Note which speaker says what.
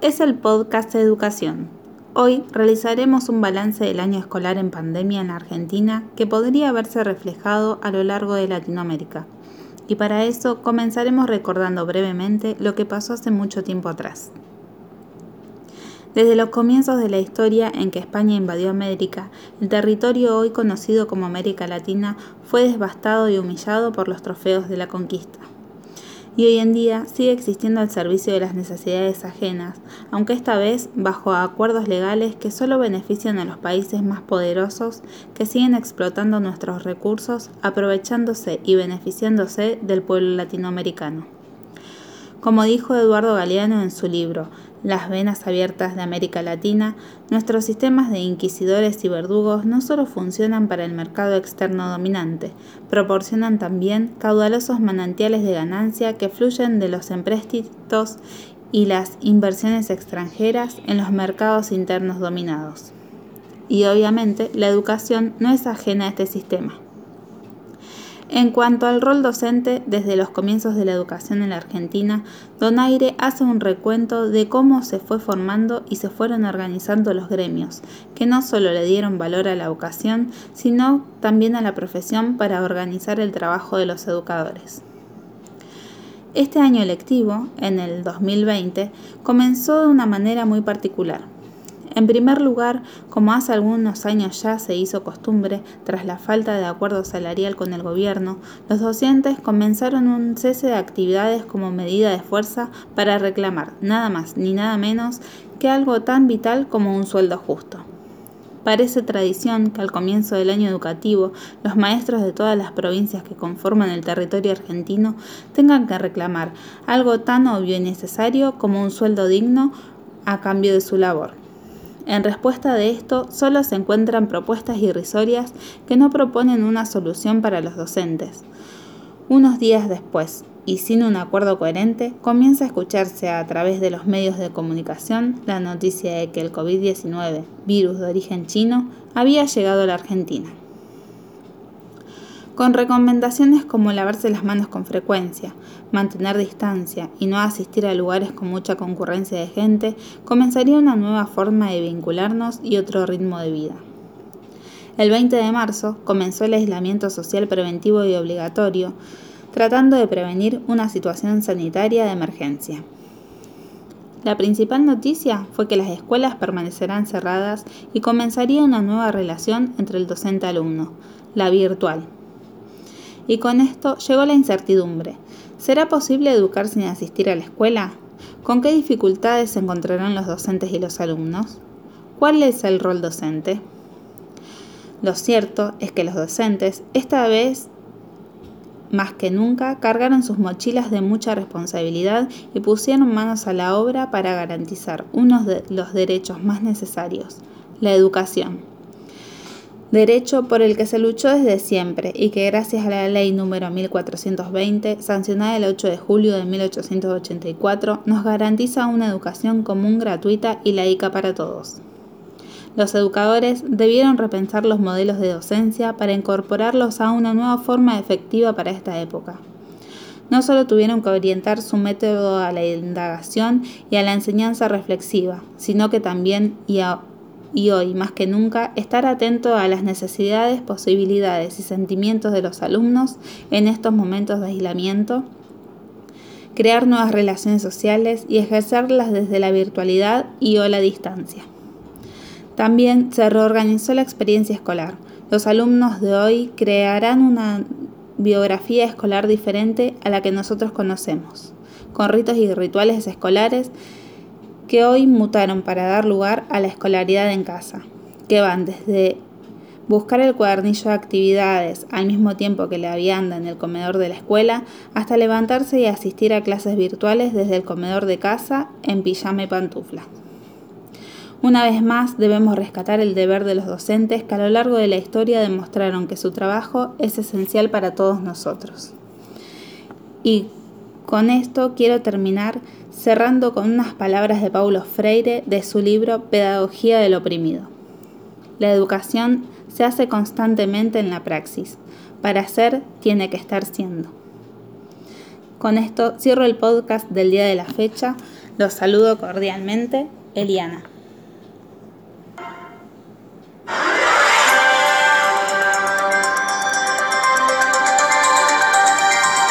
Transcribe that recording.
Speaker 1: es el podcast de educación. Hoy realizaremos un balance del año escolar en pandemia en Argentina que podría haberse reflejado a lo largo de Latinoamérica. Y para eso comenzaremos recordando brevemente lo que pasó hace mucho tiempo atrás. Desde los comienzos de la historia en que España invadió América, el territorio hoy conocido como América Latina fue devastado y humillado por los trofeos de la conquista y hoy en día sigue existiendo al servicio de las necesidades ajenas, aunque esta vez bajo acuerdos legales que solo benefician a los países más poderosos que siguen explotando nuestros recursos, aprovechándose y beneficiándose del pueblo latinoamericano. Como dijo Eduardo Galeano en su libro Las venas abiertas de América Latina, nuestros sistemas de inquisidores y verdugos no solo funcionan para el mercado externo dominante, proporcionan también caudalosos manantiales de ganancia que fluyen de los empréstitos y las inversiones extranjeras en los mercados internos dominados. Y obviamente la educación no es ajena a este sistema. En cuanto al rol docente, desde los comienzos de la educación en la Argentina, Donaire hace un recuento de cómo se fue formando y se fueron organizando los gremios, que no solo le dieron valor a la educación, sino también a la profesión para organizar el trabajo de los educadores. Este año lectivo, en el 2020, comenzó de una manera muy particular en primer lugar, como hace algunos años ya se hizo costumbre, tras la falta de acuerdo salarial con el gobierno, los docentes comenzaron un cese de actividades como medida de fuerza para reclamar nada más ni nada menos que algo tan vital como un sueldo justo. Parece tradición que al comienzo del año educativo los maestros de todas las provincias que conforman el territorio argentino tengan que reclamar algo tan obvio y necesario como un sueldo digno a cambio de su labor. En respuesta de esto, solo se encuentran propuestas irrisorias que no proponen una solución para los docentes. Unos días después, y sin un acuerdo coherente, comienza a escucharse a través de los medios de comunicación la noticia de que el COVID-19, virus de origen chino, había llegado a la Argentina con recomendaciones como lavarse las manos con frecuencia, mantener distancia y no asistir a lugares con mucha concurrencia de gente, comenzaría una nueva forma de vincularnos y otro ritmo de vida. El 20 de marzo comenzó el aislamiento social preventivo y obligatorio, tratando de prevenir una situación sanitaria de emergencia. La principal noticia fue que las escuelas permanecerán cerradas y comenzaría una nueva relación entre el docente-alumno, la virtual, y con esto llegó la incertidumbre. ¿Será posible educar sin asistir a la escuela? ¿Con qué dificultades se encontrarán los docentes y los alumnos? ¿Cuál es el rol docente? Lo cierto es que los docentes, esta vez más que nunca, cargaron sus mochilas de mucha responsabilidad y pusieron manos a la obra para garantizar uno de los derechos más necesarios, la educación derecho por el que se luchó desde siempre y que gracias a la ley número 1420, sancionada el 8 de julio de 1884, nos garantiza una educación común gratuita y laica para todos. Los educadores debieron repensar los modelos de docencia para incorporarlos a una nueva forma efectiva para esta época. No solo tuvieron que orientar su método a la indagación y a la enseñanza reflexiva, sino que también y a y hoy más que nunca estar atento a las necesidades, posibilidades y sentimientos de los alumnos en estos momentos de aislamiento, crear nuevas relaciones sociales y ejercerlas desde la virtualidad y o la distancia. También se reorganizó la experiencia escolar. Los alumnos de hoy crearán una biografía escolar diferente a la que nosotros conocemos, con ritos y rituales escolares que hoy mutaron para dar lugar a la escolaridad en casa, que van desde buscar el cuadernillo de actividades al mismo tiempo que la vianda en el comedor de la escuela, hasta levantarse y asistir a clases virtuales desde el comedor de casa en pijama y pantufla. Una vez más debemos rescatar el deber de los docentes que a lo largo de la historia demostraron que su trabajo es esencial para todos nosotros. Y con esto quiero terminar cerrando con unas palabras de Paulo Freire de su libro Pedagogía del Oprimido. La educación se hace constantemente en la praxis. Para ser, tiene que estar siendo. Con esto cierro el podcast del día de la fecha. Los saludo cordialmente, Eliana.